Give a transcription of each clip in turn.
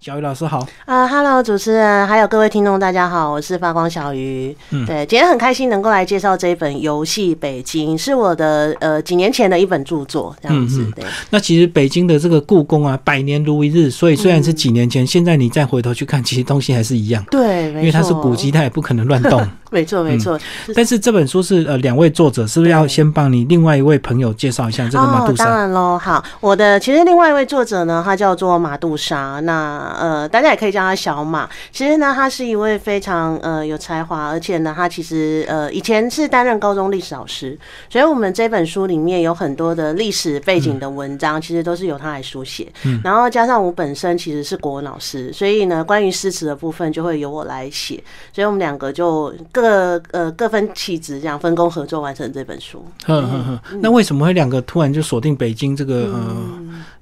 小鱼老师好啊哈喽，主持人还有各位听众，大家好，我是发光小鱼。嗯，对，今天很开心能够来介绍这一本《游戏北京》，是我的呃几年前的一本著作，这样子。对，那其实北京的这个故宫啊，百年如一日，所以虽然是几年前，现在你再回头去看，其实东西还是一样。对，因为它是古迹，它也不可能乱动。没错，没错。但是这本书是呃两位作者，是不是要先帮你另外一位朋友介绍一下这个马杜莎？当然喽，好，我的其实另外一位作者呢，他叫做马杜莎，那呃大家也可以。叫他小马，其实呢，他是一位非常呃有才华，而且呢，他其实呃以前是担任高中历史老师，所以我们这本书里面有很多的历史背景的文章，其实都是由他来书写。嗯，然后加上我本身其实是国文老师，所以呢，关于诗词的部分就会由我来写，所以我们两个就各呃各分其职，这样分工合作完成这本书。嗯嗯嗯，那为什么会两个突然就锁定北京这个呃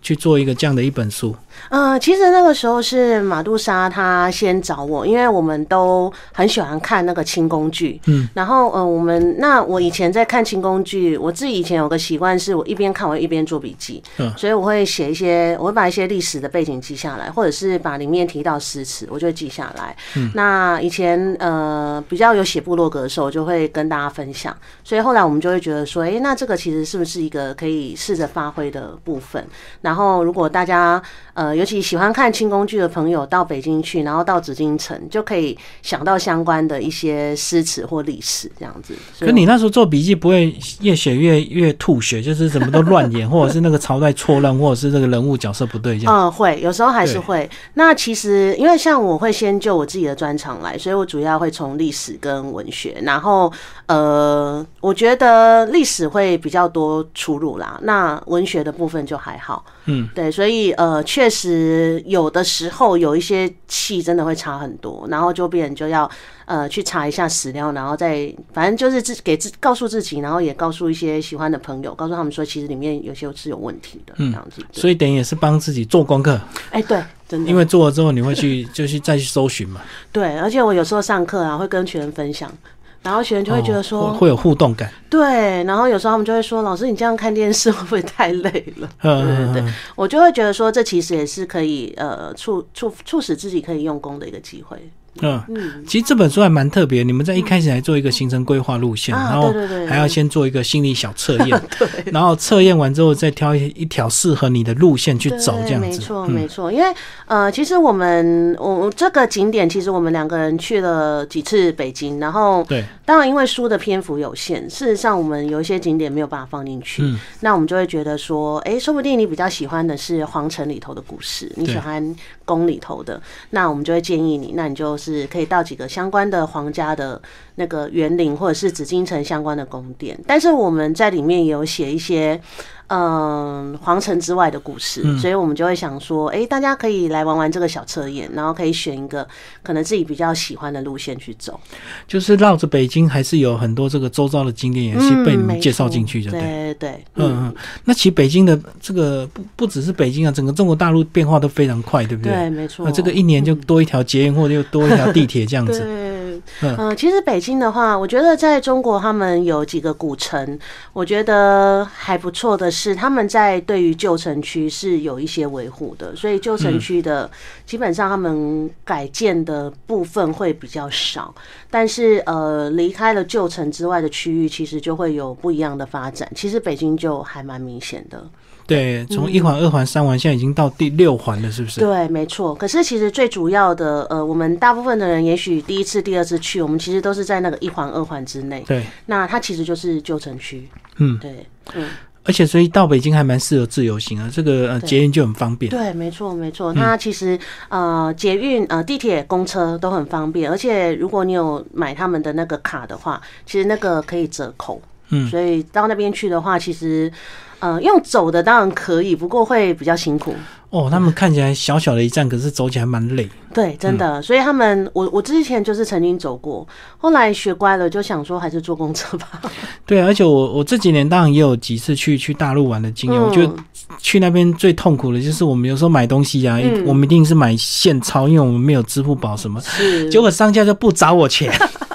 去做一个这样的一本书？呃，其实那个时候是马杜莎他先找我，因为我们都很喜欢看那个清宫剧。嗯，然后呃，我们那我以前在看清宫剧，我自己以前有个习惯，是我一边看我一边做笔记。嗯，所以我会写一些，我会把一些历史的背景记下来，或者是把里面提到诗词，我就记下来。嗯，那以前呃比较有写部落格的时候，我就会跟大家分享。所以后来我们就会觉得说，哎，那这个其实是不是一个可以试着发挥的部分？然后如果大家呃，尤其喜欢看清宫剧的朋友到北京去，然后到紫禁城，就可以想到相关的一些诗词或历史这样子。可你那时候做笔记不会越写越越吐血，就是什么都乱演，或者是那个朝代错乱，或者是这个人物角色不对这样。嗯，会有时候还是会。那其实因为像我会先就我自己的专长来，所以我主要会从历史跟文学，然后呃，我觉得历史会比较多出入啦。那文学的部分就还好。嗯，对，所以呃，确实有的时候有一些气真的会差很多，然后就变就要呃去查一下史料，然后再反正就是自给自告诉自己，然后也告诉一些喜欢的朋友，告诉他们说其实里面有些是有问题的这样子。所以等于也是帮自己做功课。哎，对，真的，因为做了之后你会去就去再去搜寻嘛。对，而且我有时候上课啊会跟学生分享。然后学生就会觉得说会有互动感，对。然后有时候他们就会说：“老师，你这样看电视会不会太累了？”对对对，我就会觉得说，这其实也是可以呃促促促使自己可以用功的一个机会。嗯，其实这本书还蛮特别。你们在一开始还做一个行程规划路线，然后还要先做一个心理小测验，对，然后测验完之后再挑一一条适合你的路线去走，这样子。没错，没错。因为呃，其实我们我这个景点，其实我们两个人去了几次北京，然后对，当然因为书的篇幅有限，事实上我们有一些景点没有办法放进去，那我们就会觉得说，哎，说不定你比较喜欢的是皇城里头的故事，你喜欢宫里头的，那我们就会建议你，那你就。是可以到几个相关的皇家的那个园林，或者是紫禁城相关的宫殿，但是我们在里面也有写一些。嗯，皇城之外的故事，所以我们就会想说，哎，大家可以来玩玩这个小测验，然后可以选一个可能自己比较喜欢的路线去走。就是绕着北京，还是有很多这个周遭的景点也是被你们介绍进去的，对对对。嗯嗯，那其实北京的这个不不只是北京啊，整个中国大陆变化都非常快，对不对？对，没错。那这个一年就多一条捷运，或者又多一条地铁这样子。嗯，其实北京的话，我觉得在中国他们有几个古城，我觉得还不错的是，他们在对于旧城区是有一些维护的，所以旧城区的基本上他们改建的部分会比较少，但是呃，离开了旧城之外的区域，其实就会有不一样的发展。其实北京就还蛮明显的。对，从一环、二环、三环，现在已经到第六环了，是不是？对，没错。可是其实最主要的，呃，我们大部分的人也许第一次、第二次去，我们其实都是在那个一环、二环之内。对，那它其实就是旧城区。嗯，对，嗯。而且所以到北京还蛮适合自由行啊，这个呃捷运就很方便。对，没错，没错。那其实呃捷运、呃地铁、公车都很方便，而且如果你有买他们的那个卡的话，其实那个可以折扣。嗯，所以到那边去的话，其实。嗯，用走的当然可以，不过会比较辛苦。哦，他们看起来小小的一站，可是走起来蛮累。对，真的。所以他们，我我之前就是曾经走过，后来学乖了，就想说还是坐公车吧。对，而且我我这几年当然也有几次去去大陆玩的经验。我觉得去那边最痛苦的就是我们有时候买东西啊，我们一定是买现钞，因为我们没有支付宝什么，结果商家就不找我钱。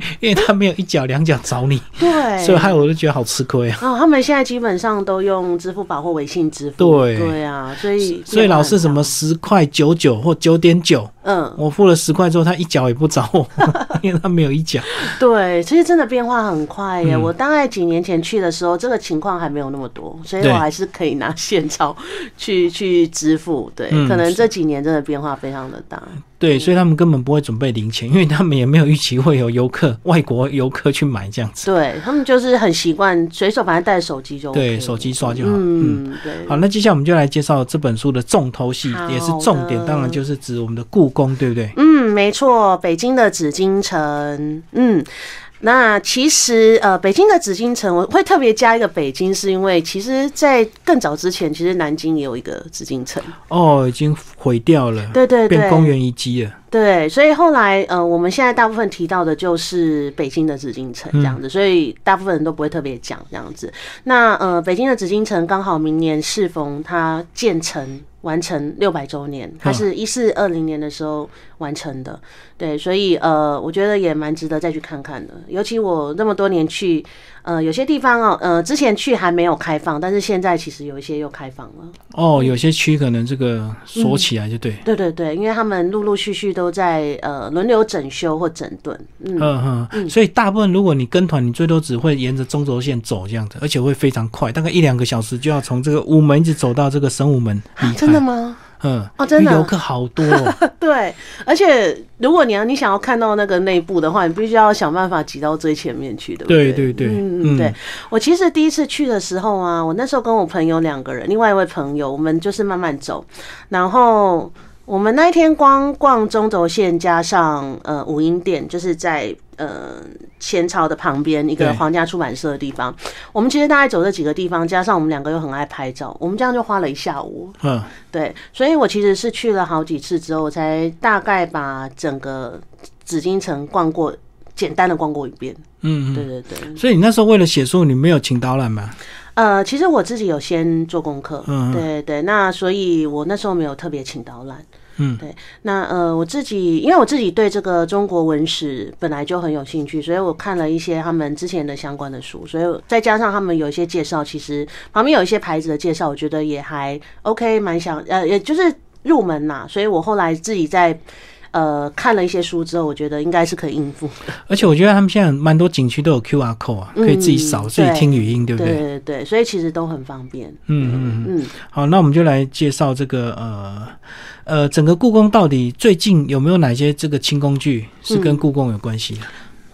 因为他没有一脚两脚找你，对，所以害我都觉得好吃亏啊。哦，他们现在基本上都用支付宝或微信支付，对对啊，所以所以老是什么十块九九或九点九，嗯，我付了十块之后，他一脚也不找我，因为他没有一脚。对，其实真的变化很快耶。嗯我大概几年前去的时候，这个情况还没有那么多，所以我还是可以拿现钞去去支付。对，嗯可能这几年真的变化非常的大。对，所以他们根本不会准备零钱，因为他们也没有预期会有游客、外国游客去买这样子。对他们就是很习惯随手反正带手机就 OK 对，手机刷就好。嗯。嗯，对。好，那接下来我们就来介绍这本书的重头戏，也是重点，当然就是指我们的故宫，对不对？嗯，没错，北京的紫禁城，嗯。那其实，呃，北京的紫禁城，我会特别加一个北京，是因为其实，在更早之前，其实南京也有一个紫禁城，哦，已经毁掉了，对对对，变公园遗迹了。对，所以后来，呃，我们现在大部分提到的就是北京的紫禁城这样子，所以大部分人都不会特别讲这样子。那呃，北京的紫禁城刚好明年适逢它建成完成六百周年，它是一四二零年的时候完成的，对，所以呃，我觉得也蛮值得再去看看的。尤其我那么多年去，呃，有些地方哦，呃，之前去还没有开放，但是现在其实有一些又开放了。哦，有些区可能这个锁起来就对。对对对，因为他们陆陆续续都在呃轮流整修或整顿，嗯。嗯哼，所以大部分如果你跟团，你最多只会沿着中轴线走这样子，而且会非常快，大概一两个小时就要从这个午门一直走到这个神武门。真的吗？嗯，哦真的？游客好多、哦。对，而且如果你要你想要看到那个内部的话，你必须要想办法挤到最前面去，对不对？对对对，嗯，对。我其实第一次去的时候啊，我那时候跟我朋友两个人，另外一位朋友，我们就是慢慢走，然后我们那一天光逛中轴线加上呃五英店，就是在呃前朝的旁边一个皇家出版社的地方。我们其实大概走这几个地方，加上我们两个又很爱拍照，我们这样就花了一下午。嗯，对，所以我其实是去了好几次之后，我才大概把整个紫禁城逛过，简单的逛过一遍。嗯对嗯。对对，所以你那时候为了写书，你没有请导览吗？呃，其实我自己有先做功课，嗯嗯对对，那所以我那时候没有特别请导览。嗯，对，那呃，我自己因为我自己对这个中国文史本来就很有兴趣，所以我看了一些他们之前的相关的书，所以再加上他们有一些介绍，其实旁边有一些牌子的介绍，我觉得也还 OK，蛮想呃，也就是入门啦，所以我后来自己在。呃，看了一些书之后，我觉得应该是可以应付。而且我觉得他们现在蛮多景区都有 QR code 啊，可以自己扫、嗯自己听语音，对不对对？对对，所以其实都很方便。嗯嗯嗯。嗯，好，那我们就来介绍这个呃呃，整个故宫到底最近有没有哪些这个轻工具是跟故宫有关系的？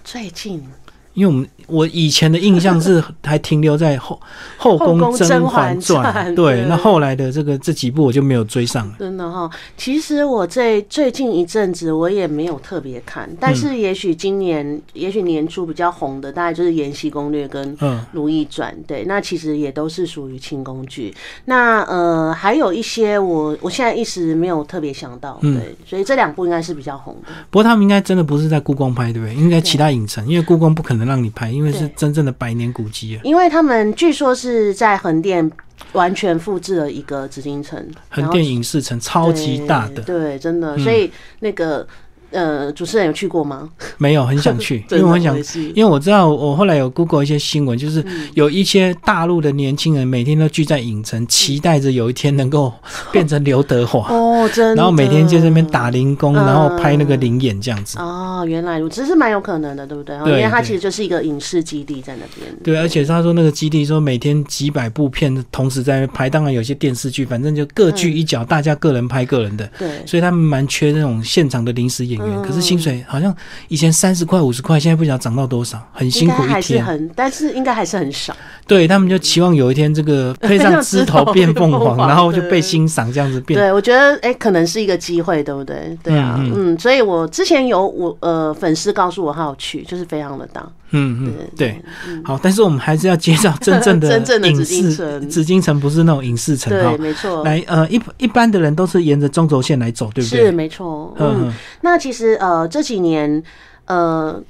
最近因为我们我以前的印象是 还停留在后后宫甄甄嬛嬛传，对，那后来的这个这几部我就没有追上了。真的哈，其实我这最近一阵子我也没有特别看，但是也许今年，也许年初比较红的，大概就是《延禧攻略》跟《嗯如懿传》，对，那其实也都是属于清宫剧。那呃，还有一些我我现在一时没有特别想到，嗯对，所以这两部应该是比较红的。不过他们应该真的不是在故宫拍，对不对？应该其他影城，因为故宫不可能让你拍，因为是真正的百年古迹啊。因为他们据说是在横店完全复制了一个紫禁城，横店影视城超级大的，对，真的，嗯。所以那个呃，主持人有去过吗？没有很想去，因为我很想因为我知道我后来有 Google 一些新闻，就是嗯有一些大陆的年轻人每天都聚在影城，期待着有一天能够变成刘德华，哦，真的，然后每天就在那边打零工，嗯然后拍那个灵眼这样子。哦，原来如此，这是蛮有可能的，对不对？对因为它其实就是一个影视基地在那边。对，而且他说那个基地说每天几百部片同时在拍，当然有些电视剧，反正就各据一角，大家个人拍个人的。对，所以他们蛮缺那种现场的临时演可是薪水好像以前三十块、五十块，现在不晓得涨到多少，很辛苦一天。是很，但是应该还是很少。对他们就期望有一天这个 配上枝头变凤凰，然后就被欣赏这样子变。对，我觉得哎、可能是一个机会，对不对？对啊，嗯嗯所以我之前有我呃粉丝告诉我他要去，就是非常的大。嗯嗯，对对。好，但是我们还是要介绍真正的 真正的影紫禁视，城紫禁城不是那种影视城哈对，。没错，来，呃，一一般的人都是沿着中轴线来走，对不对？是没错。嗯，嗯那其实呃这几年呃。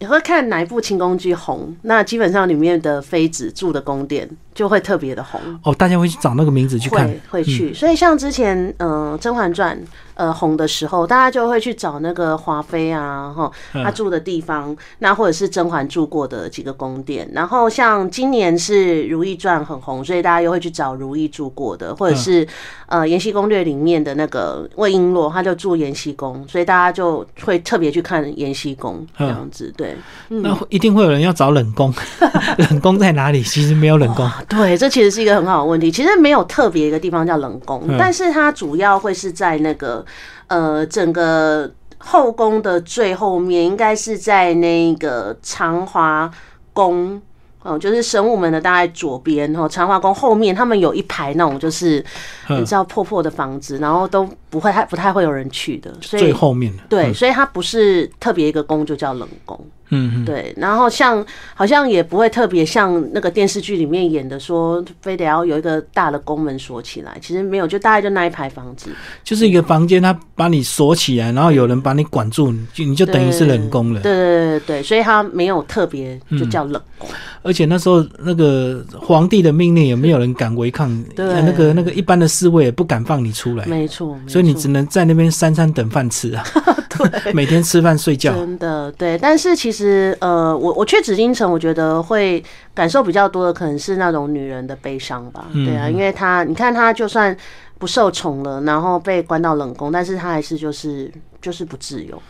你会看哪一部清宫剧红？那基本上里面的妃子住的宫殿就会特别的红。哦，大家会去找那个名字去看，会会去。所以像之前，嗯，《甄嬛传》。呃，红的时候，大家就会去找那个华妃啊，哈，她住的地方，那或者是甄嬛住过的几个宫殿。然后像今年是《如懿传》很红，所以大家又会去找如懿住过的，或者是呃《延禧攻略》里面的那个魏璎珞，她就住延禧宫，所以大家就会特别去看延禧宫这样子。对，那一定会有人要找冷宫，冷宫在哪里？其实没有冷宫。对，这其实是一个很好的问题。其实没有特别一个地方叫冷宫，但是它主要会是在那个。呃，整个后宫的最后面，应该是在那个长华宫哦，就是神武门的大概左边哦。长华宫后面，他们有一排那种就是你知道破破的房子，然后都不会太不太会有人去的，所以最后面对，所以它不是特别一个宫就叫冷宫。嗯，对，然后像好像也不会特别像那个电视剧里面演的，说非得要有一个大的宫门锁起来，其实没有，就大概就那一排房子，就是一个房间，他把你锁起来，然后有人把你管住，就你就等于是冷宫了。对对对对所以他没有特别就叫冷宫。而且那时候那个皇帝的命令也没有人敢违抗，对，那个那个一般的侍卫也不敢放你出来，没错，所以你只能在那边三餐等饭吃啊，对，每天吃饭睡觉，真的对，但是其实。实呃，我我去紫禁城，我觉得会感受比较多的，可能是那种女人的悲伤吧。对啊，因为她，你看她就算不受宠了，然后被关到冷宫，但是她还是就是就是不自由。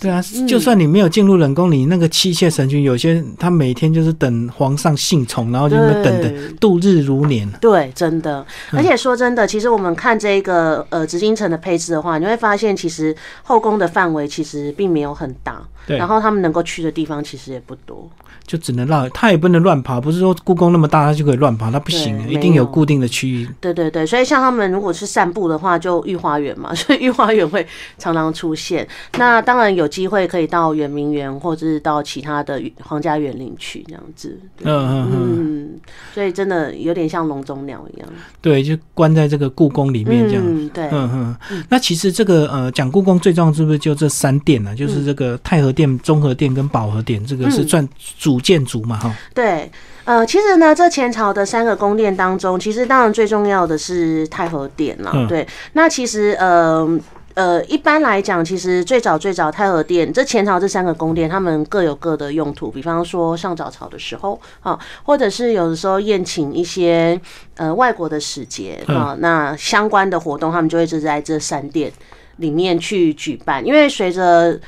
对啊，就算你没有进入冷宫，你那个妻妾神君，有些他每天就是等皇上幸宠，然后就等的度日如年。对，真的。而且说真的，其实我们看这个呃紫禁城的配置的话，你会发现其实后宫的范围其实并没有很大，然后他们能够去的地方其实也不多。就只能让他也不能乱爬，不是说故宫那么大，他就可以乱爬，他不行，一定有固定的区域。对对对，所以像他们如果是散步的话，就御花园嘛，所以御花园会常常出现。那当然有机会可以到圆明园，或者是到其他的皇家园林去这样子。嗯嗯嗯，所以真的有点像笼中鸟一样。对，就关在这个故宫里面这样。嗯对，嗯嗯。那其实这个呃，讲故宫最重要是不是就这三殿呢？就是这个太和殿、综合殿跟饱和殿，这个是算主。建筑嘛，哈，对，呃，其实呢，这前朝的三个宫殿当中，其实当然最重要的是太和殿了，对。那其实，呃呃，一般来讲，其实最早最早太和殿，这前朝这三个宫殿，他们各有各的用途。比方说上早朝的时候，啊，或者是有的时候宴请一些呃外国的使节啊，那相关的活动，他们就会是在这三殿里面去举办，因为随着。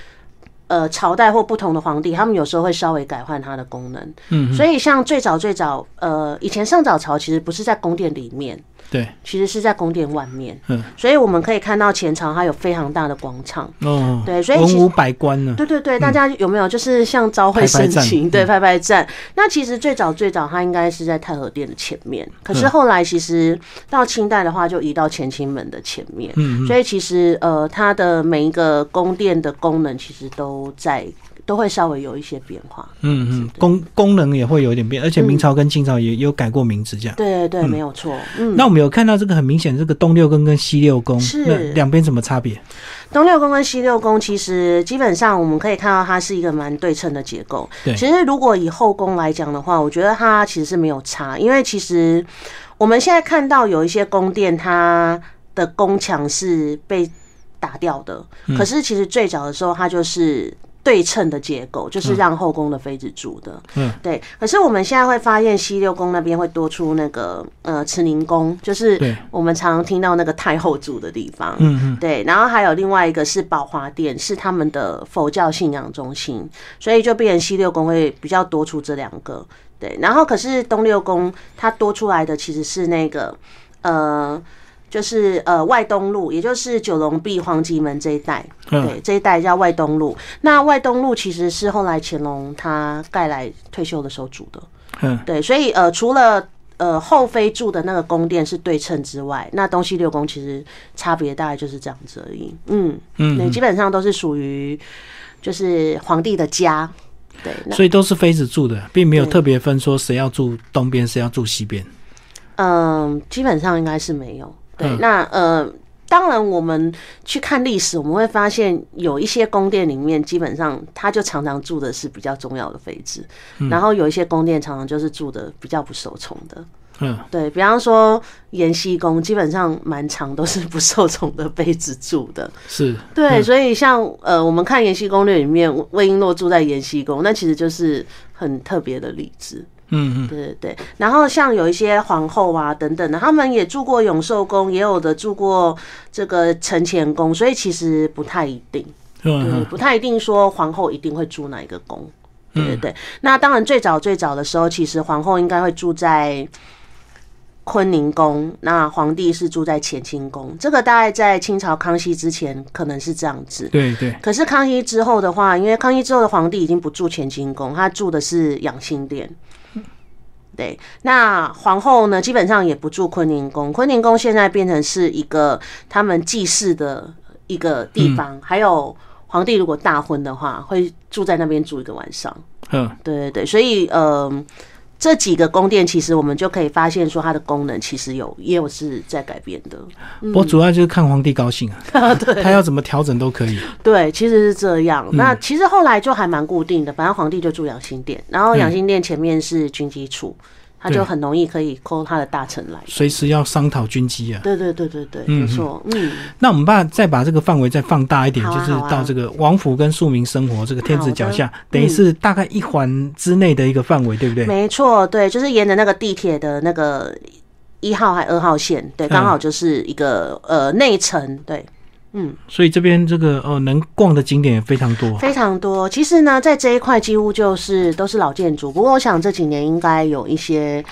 呃，朝代或不同的皇帝，他们有时候会稍微改换它的功能。嗯，所以像最早最早，呃，以前上早朝其实不是在宫殿里面。对，其实是在宫殿外面，嗯，所以我们可以看到前朝它有非常大的广场，哦，对，所以文武百官呢，对对对，大家有没有就是像朝会盛情，对，拍拍站。那其实最早最早它应该是在太和殿的前面，可是后来其实到清代的话就移到乾清门的前面，嗯，所以其实呃它的每一个宫殿的功能其实都在。都会稍微有一些变化，嗯嗯，功功能也会有一点变，而且明朝跟清朝也有改过名字，这样。对对对，没有错。嗯，那我们有看到这个很明显，这个东六宫跟西六宫，是两边什么差别？东六宫跟西六宫其实基本上我们可以看到它是一个蛮对称的结构。对，其实如果以后宫来讲的话，我觉得它其实是没有差，因为其实我们现在看到有一些宫殿，它的宫墙是被打掉的，可是其实最早的时候它就是。对称的结构就是让后宫的妃子住的，嗯，对。可是我们现在会发现西六宫那边会多出那个呃慈宁宫，就是我们常常听到那个太后住的地方，嗯嗯，对。然后还有另外一个是宝华殿，是他们的佛教信仰中心，所以就变成西六宫会比较多出这两个，对。然后可是东六宫它多出来的其实是那个呃。就是呃外东路，也就是九龙壁、黄吉门这一带，对这一带叫外东路。那外东路其实是后来乾隆他盖来退休的时候住的，嗯，对。所以呃除了呃后妃住的那个宫殿是对称之外，那东西六宫其实差别大概就是这样子而已。嗯嗯，对，基本上都是属于就是皇帝的家，对，所以都是妃子住的，并没有特别分说谁要住东边，谁要住西边。嗯，基本上应该是没有。对，那呃，当然，我们去看历史，我们会发现有一些宫殿里面，基本上他就常常住的是比较重要的妃子，然后有一些宫殿常常就是住的比较不受宠的。嗯，对比方说延禧宫，基本上满场都是不受宠的妃子住的。是，对，所以像呃，我们看《延禧攻略》里面，魏璎珞住在延禧宫，那其实就是很特别的例子。嗯嗯，对对对。然后像有一些皇后啊等等的，他们也住过永寿宫，也有的住过这个承乾宫，所以其实不太一定。对，不太一定说皇后一定会住哪一个宫。对对对。那当然，最早最早的时候，其实皇后应该会住在。坤宁宫，那皇帝是住在乾清宫，这个大概在清朝康熙之前可能是这样子。对对。可是康熙之后的话，因为康熙之后的皇帝已经不住乾清宫，他住的是养心殿。对。那皇后呢，基本上也不住坤宁宫，坤宁宫现在变成是一个他们祭祀的一个地方。还有皇帝如果大婚的话，会住在那边住一个晚上。嗯，对对对，所以呃。这几个宫殿，其实我们就可以发现说，它的功能其实有也有是在改变的。我主要就是看皇帝高兴啊，对，他要怎么调整都可以。对，其实是这样。那其实后来就还蛮固定的，反正皇帝就住养心殿，然后养心殿前面是军机处。他就很容易可以 call 他的大臣来，随时要商讨军机啊。对对对对对，没错。嗯，那我们把再把这个范围再放大一点，就是到这个王府跟庶民生活这个天子脚下，等于是大概一环之内的一个范围，对不对？没错，对，就是沿着那个地铁的那个一号还二号线，对，刚好就是一个呃内城，对。嗯，所以这边这个呃能逛的景点也非常多，非常多。其实呢，在这一块几乎就是都是老建筑，不过我想这几年应该有一些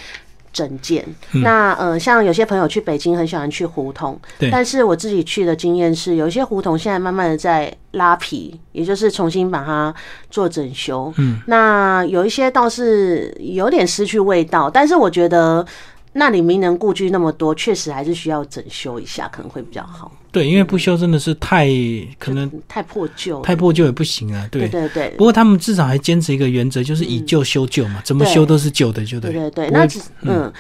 整建。那呃，像有些朋友去北京很喜欢去胡同，对。但是我自己去的经验是，有一些胡同现在慢慢的在拉皮，也就是重新把它做整修。嗯，那有一些倒是有点失去味道，但是我觉得那里名人故居那么多，确实还是需要整修一下，可能会比较好。对，因为不修真的是太可能太破旧，太破旧也不行啊。对对对。不过他们至少还坚持一个原则，就是以旧修旧嘛，怎么修都是旧的，就对。对对对，那只嗯。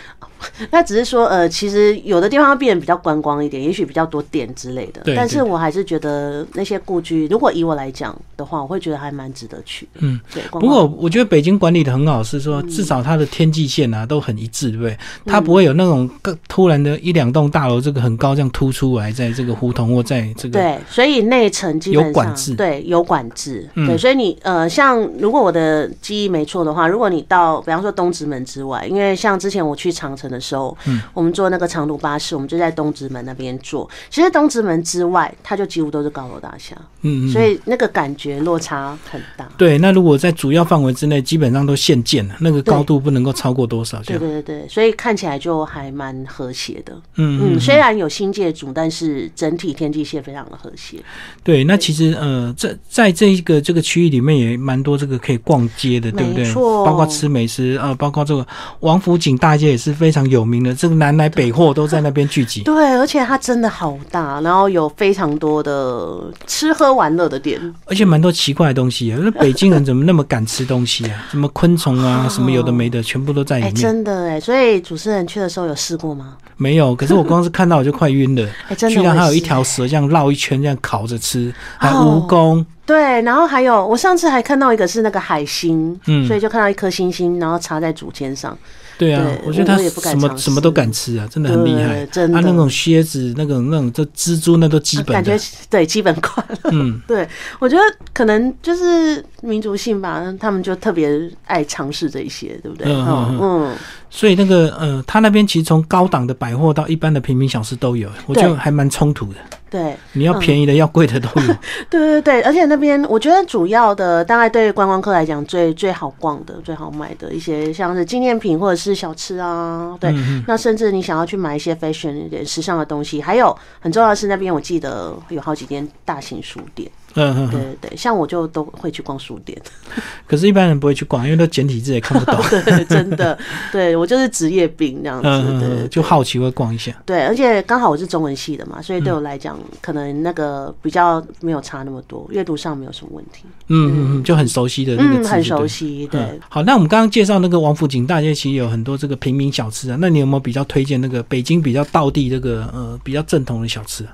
那只是说，呃，其实有的地方变得比较观光一点，也许比较多店之类的。但是我还是觉得那些故居，如果以我来讲的话，我会觉得还蛮值得去。嗯，对。不过我觉得北京管理的很好，是说至少它的天际线啊都很一致，对不对？它不会有那种突然的一两栋大楼这个很高这样突出来，在这个胡同或在这个。对，所以内城基本上对有管制。对，所以你呃，像如果我的记忆没错的话，如果你到比方说东直门之外，因为像之前我去长城。的时候，嗯，我们坐那个长途巴士，我们就在东直门那边坐。其实东直门之外，它就几乎都是高楼大厦，嗯，所以那个感觉落差很大。对，那如果在主要范围之内，基本上都限建了，那个高度不能够超过多少？对对对对，所以看起来就还蛮和谐的。嗯嗯，虽然有新界主，但是整体天际线非常的和谐。对，那其实呃，在在这一个这个区域里面也蛮多这个可以逛街的，对不对？包括吃美食啊，包括这个王府井大街也是非常。有名的这个南来北货都在那边聚集，对，而且它真的好大，然后有非常多的吃喝玩乐的店，而且蛮多奇怪的东西啊！那北京人怎么那么敢吃东西啊？什么昆虫啊，什么有的没的，全部都在里面。真的哎，所以主持人去的时候有试过吗？没有，可是我光是看到我就快晕了。哎，真的，居然还有一条蛇这样绕一圈这样烤着吃，还蜈蚣。对，然后还有我上次还看到一个是那个海星，嗯，所以就看到一颗星星，然后插在竹签上。对啊，我觉得他什么什么都敢吃啊，真的很厉害。真的，他那种蝎子、那种那种这蜘蛛，那都基本感觉对基本款。嗯，对，我觉得可能就是民族性吧，他们就特别爱尝试这一些，对不对？嗯嗯。所以那个呃，他那边其实从高档的百货到一般的平民小吃都有，我觉得还蛮冲突的。对，你要便宜的，要贵的都有。对对对，而且那边我觉得主要的，大概对观光客来讲最最好逛的、最好买的一些，像是纪念品或者是小吃啊。对，那甚至你想要去买一些 fashion 一点时尚的东西，还有很重要的是那边我记得有好几间大型书店。嗯，对对对，像我就都会去逛书店，可是，一般人不会去逛，因为都简体字也看不懂。对，真的，对我就是职业病这样子，对，就好奇会逛一下。对，而且刚好我是中文系的嘛，所以对我来讲，可能那个比较没有差那么多，阅读上没有什么问题。嗯嗯嗯，就很熟悉的那个字，很熟悉。对，好，那我们刚刚介绍那个王府井大街，其实有很多这个平民小吃啊，那你有没有比较推荐那个北京比较道地这个呃比较正统的小吃啊？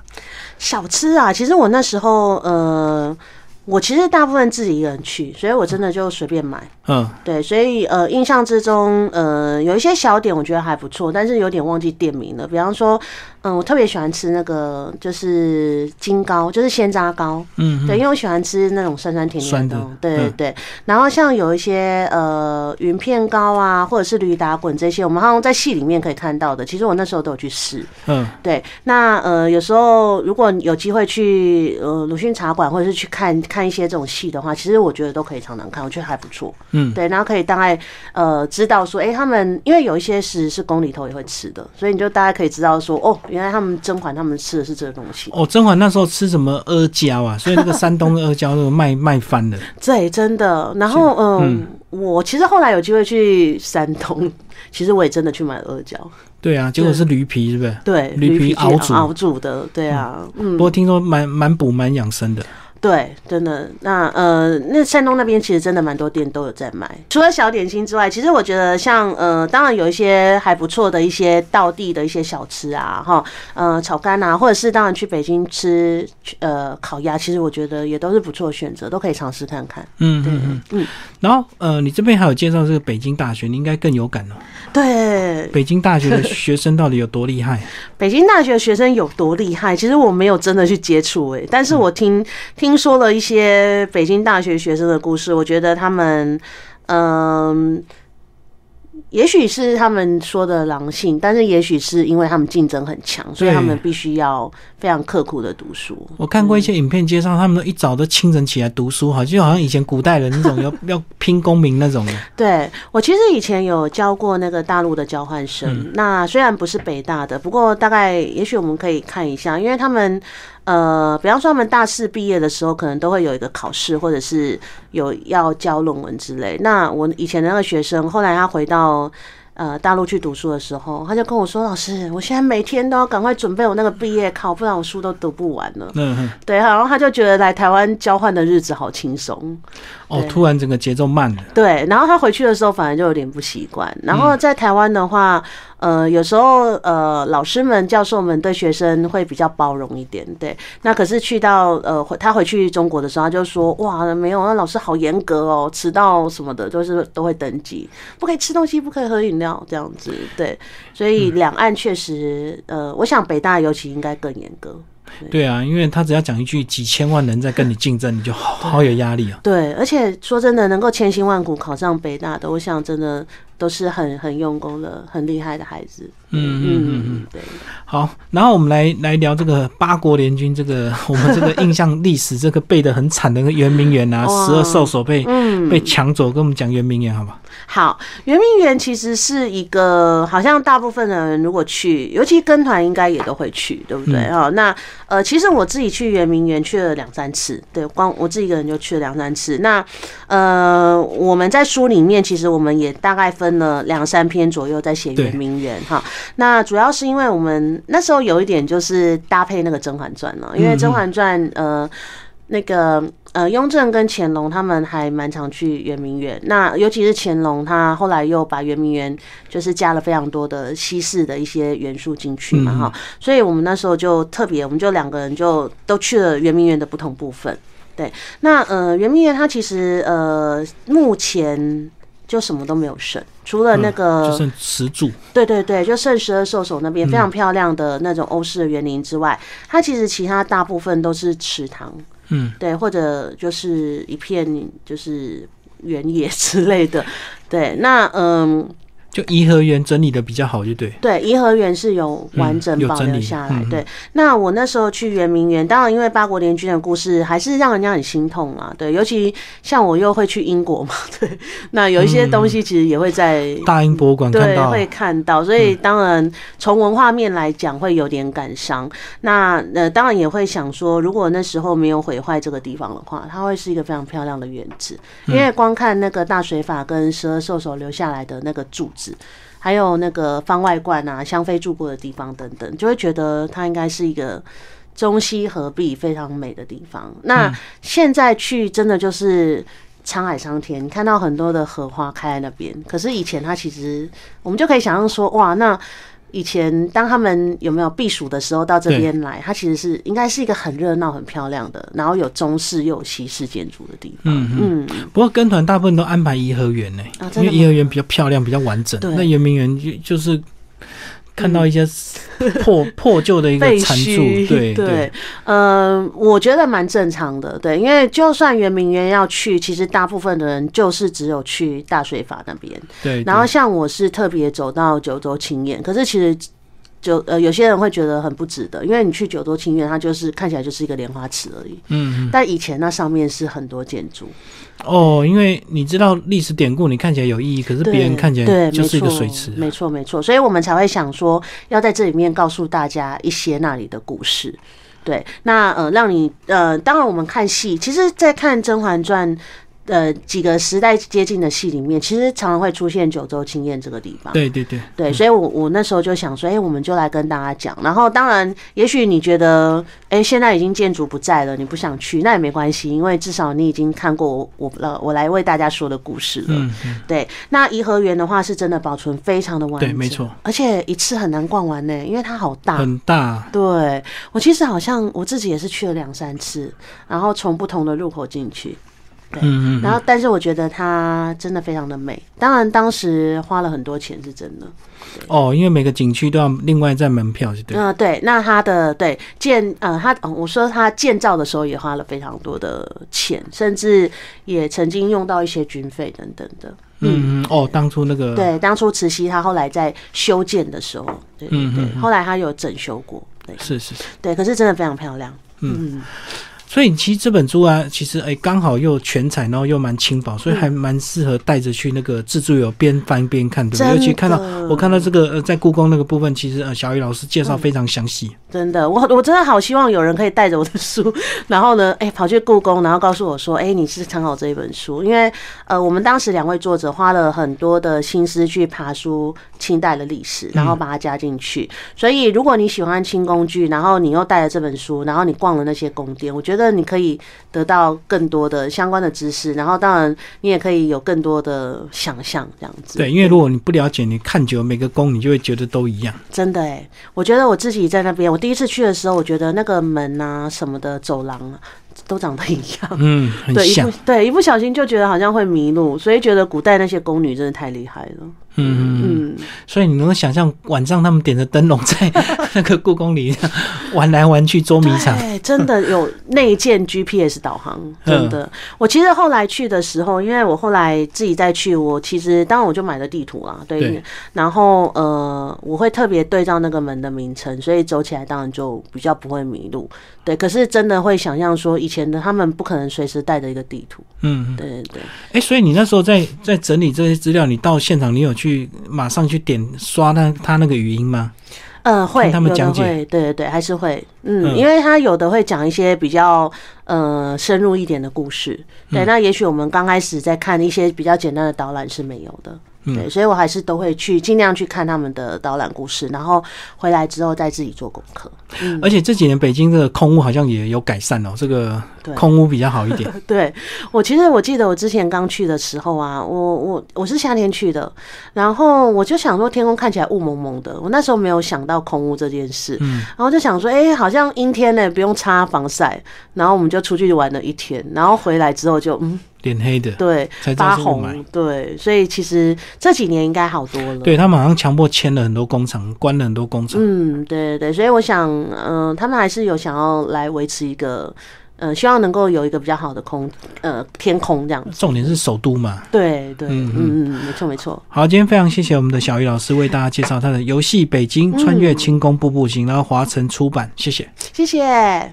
小吃啊，其实我那时候呃。我其实大部分自己一个人去，所以我真的就随便买。嗯，对，所以呃，印象之中，呃，有一些小点我觉得还不错，但是有点忘记店名了。比方说，嗯，我特别喜欢吃那个就是金糕，就是鲜榨糕。嗯，对，因为我喜欢吃那种酸酸甜甜的。对对对。然后像有一些呃云片糕啊，或者是驴打滚这些，我们好像在戏里面可以看到的。其实我那时候都有去试。嗯，对。那呃，有时候如果有机会去呃鲁迅茶馆，或者是去看。看一些这种戏的话，其实我觉得都可以常常看，我觉得还不错。嗯，对，然后可以大概呃知道说，哎，他们因为有一些是是宫里头也会吃的，所以你就大概可以知道说，哦，原来他们甄嬛他们吃的是这个东西。哦，甄嬛那时候吃什么阿胶啊？所以那个山东阿胶那个卖卖翻了。对，真的。然后嗯，我其实后来有机会去山东，其实我也真的去买阿胶。对啊，结果是驴皮，是不是？对，驴皮熬煮熬煮的。对啊，嗯。不过听说蛮蛮补蛮养生的。对，真的，那呃，那山东那边其实真的蛮多店都有在卖。除了小点心之外，其实我觉得像呃，当然有一些还不错的一些道地的一些小吃啊，哈，呃，炒肝啊，或者是当然去北京吃呃烤鸭，其实我觉得也都是不错的选择，都可以尝试看看。嗯嗯嗯嗯。然后呃，你这边还有介绍这个北京大学，你应该更有感哦。对，北京大学的学生到底有多厉害？北京大学的学生有多厉害？其实我没有真的去接触哎，但是我听听。听说了一些北京大学学生的故事，我觉得他们，嗯。也许是他们说的狼性，但是也许是因为他们竞争很强，所以他们必须要非常刻苦的读书。我看过一些影片介绍，他们一早都清晨起来读书，好就好像以前古代人那种要 要拼功名那种的。对我其实以前有教过那个大陆的交换生，那虽然不是北大的，不过大概也许我们可以看一下，因为他们呃，比方说他们大四毕业的时候，可能都会有一个考试，或者是有要交论文之类。那我以前的那个学生，后来他回到呃，大陆去读书的时候，他就跟我说：“老师，我现在每天都要赶快准备我那个毕业考，不然我书都读不完了。”嗯，对，然后他就觉得来台湾交换的日子好轻松。哦，突然整个节奏慢了。对，然后他回去的时候，反而就有点不习惯。然后在台湾的话，呃，有时候呃，老师们、教授们对学生会比较包容一点。对，那可是去到呃，他回去中国的时候，他就说：“哇，没有，那老师好严格哦，迟到什么的都是都会登记，不可以吃东西，不可以喝饮料，这样子。”对，所以两岸确实，呃，我想北大尤其应该更严格。对啊，因为他只要讲一句几千万人在跟你竞争，你就好好有压力啊。对，而且说真的，能够千辛万苦考上北大的，我想真的都是很很用功的、很厉害的孩子。嗯嗯嗯嗯，对。好，然后我们来来聊这个八国联军，这个 我们这个印象历史，这个背的很惨的圆明园啊，十二兽首被被抢走，跟我们讲圆明园好不？好，好圆明园其实是一个，好像大部分的人如果去，尤其跟团应该也都会去，对不对？哈，那呃，其实我自己去圆明园去了两三次，对，光我自己一个人就去了两三次。那呃，我们在书里面其实我们也大概分了两三篇左右在写圆明园哈。那主要是因为我们那时候有一点就是搭配那个《甄嬛传》了，因为《甄嬛传》呃。那个呃，雍正跟乾隆他们还蛮常去圆明园。那尤其是乾隆，他后来又把圆明园就是加了非常多的西式的一些元素进去嘛，哈。所以我们那时候就特别，我们就两个人就都去了圆明园的不同部分。对，那呃，圆明园它其实呃，目前就什么都没有剩，除了那个就剩石柱。对对对，就剩十二兽首那边非常漂亮的那种欧式的园林之外，它其实其他大部分都是池塘。嗯，对，或者就是一片就是原野 之类的，对，那嗯。就颐和园整理的比较好，就对。对，颐和园是有完整保留下来。对，那我那时候去圆明园，当然因为八国联军的故事，还是让人家很心痛啊。对，尤其像我又会去英国嘛，对，那有一些东西其实也会在大英博物馆看到，会看到，所以当然从文化面来讲会有点感伤。那呃，当然也会想说，如果那时候没有毁坏这个地方的话，它会是一个非常漂亮的园子。因为光看那个大水法跟十二兽首留下来的那个柱子。还有那个方外观啊，香妃住过的地方等等，就会觉得它应该是一个中西合璧、非常美的地方。那现在去真的就是沧海桑田，看到很多的荷花开在那边。可是以前它其实，我们就可以想象说，哇，那以前当他们有没有避暑的时候到这边来，它其实是应该是一个很热闹、很漂亮的，然后有中式又有西式建筑的地方。嗯嗯。不过跟团大部分都安排颐和园呢，因为颐和园比较漂亮、比较完整。那圆明园就就是看到一些破 破旧的一个残柱。对对。嗯，我觉得蛮正常的。对，因为就算圆明园要去，其实大部分的人就是只有去大水法那边。对。然后像我是特别走到九州青岩，可是其实。就呃，有些人会觉得很不值得，因为你去九多清苑，它就是看起来就是一个莲花池而已。嗯，但以前那上面是很多建筑。哦，因为你知道历史典故，你看起来有意义，可是别人看起来就是一个水池。没错，没错，所以我们才会想说，要在这里面告诉大家一些那里的故事。对，那呃，让你呃，当然我们看戏，其实，在看《甄嬛传》。呃，几个时代接近的戏里面，其实常常会出现九州青燕这个地方。对对对，对，所以，我我那时候就想说，哎，我们就来跟大家讲。然后，当然，也许你觉得，哎，现在已经建筑不在了，你不想去，那也没关系，因为至少你已经看过我我呃我来为大家说的故事了。嗯嗯。对，那颐和园的话，是真的保存非常的完整，对，没错。而且一次很难逛完呢，因为它好大，很大。对，我其实好像我自己也是去了两三次，然后从不同的入口进去。嗯嗯，然后但是我觉得它真的非常的美，当然当时花了很多钱是真的。哦，因为每个景区都要另外再门票，是对。嗯，对，那它的对建呃，它我说它建造的时候也花了非常多的钱，甚至也曾经用到一些军费等等的。嗯嗯，哦，当初那个对，当初慈禧她后来在修建的时候，对对对，后来她有整修过，对，是是是，对，可是真的非常漂亮，嗯。所以其实这本书啊，其实哎刚好又全彩，然后又蛮轻薄，所以还蛮适合带着去那个自助游边翻边看，对不对？尤其看到我看到这个呃在故宫那个部分，其实呃小雨老师介绍非常详细。真的，我我真的好希望有人可以带着我的书，然后呢，哎跑去故宫，然后告诉我说，哎你是参考这一本书，因为呃我们当时两位作者花了很多的心思去爬书清代的历史，然后把它加进去。所以如果你喜欢清宫剧，然后你又带了这本书，然后你逛了那些宫殿，我觉得。你可以得到更多的相关的知识，然后当然你也可以有更多的想象，这样子。对，因为如果你不了解，你看久每个宫，你就会觉得都一样。真的哎，我觉得我自己在那边，我第一次去的时候，我觉得那个门啊什么的走廊啊。都长得一样，嗯，对，一不对，一不小心就觉得好像会迷路，所以觉得古代那些宫女真的太厉害了。嗯嗯，所以你能够想象晚上他们点着灯笼在那个故宫里玩来玩去捉迷藏，对，真的有内建 GPS 导航，真的。我其实后来去的时候，因为我后来自己再去，我其实当然我就买了地图啦，对，然后呃，我会特别对照那个门的名称，所以走起来当然就比较不会迷路。对，可是真的会想象说，以前的他们不可能随时带着一个地图。嗯，对对对。哎，所以你那时候在在整理这些资料，你到现场，你有去马上去点刷那他那个语音吗？嗯，会，他们讲解，对对对，还是会。嗯，因为他有的会讲一些比较呃深入一点的故事。对，那也许我们刚开始在看一些比较简单的导览是没有的。对，所以我还是都会去尽量去看他们的导览故事，然后回来之后再自己做功课。嗯，而且这几年北京的空屋好像也有改善哦，这个空屋比较好一点。对我其实我记得我之前刚去的时候啊，我我我是夏天去的，然后我就想说天空看起来雾蒙蒙的，我那时候没有想到空屋这件事，嗯，然后就想说，哎，好像阴天呢，不用擦防晒，然后我们就出去玩了一天，然后回来之后就嗯。脸黑的，对，发红，对，所以其实这几年应该好多了。对他们好像强迫签了很多工厂，关了很多工厂。嗯，对对，所以我想，嗯，他们还是有想要来维持一个，呃，希望能够有一个比较好的空，呃，天空这样。重点是首都嘛。对对，嗯嗯嗯，没错没错。好，今天非常谢谢我们的小鱼老师为大家介绍他的游戏《北京穿越清宫步步行》，然后华晨出版，谢谢，谢谢。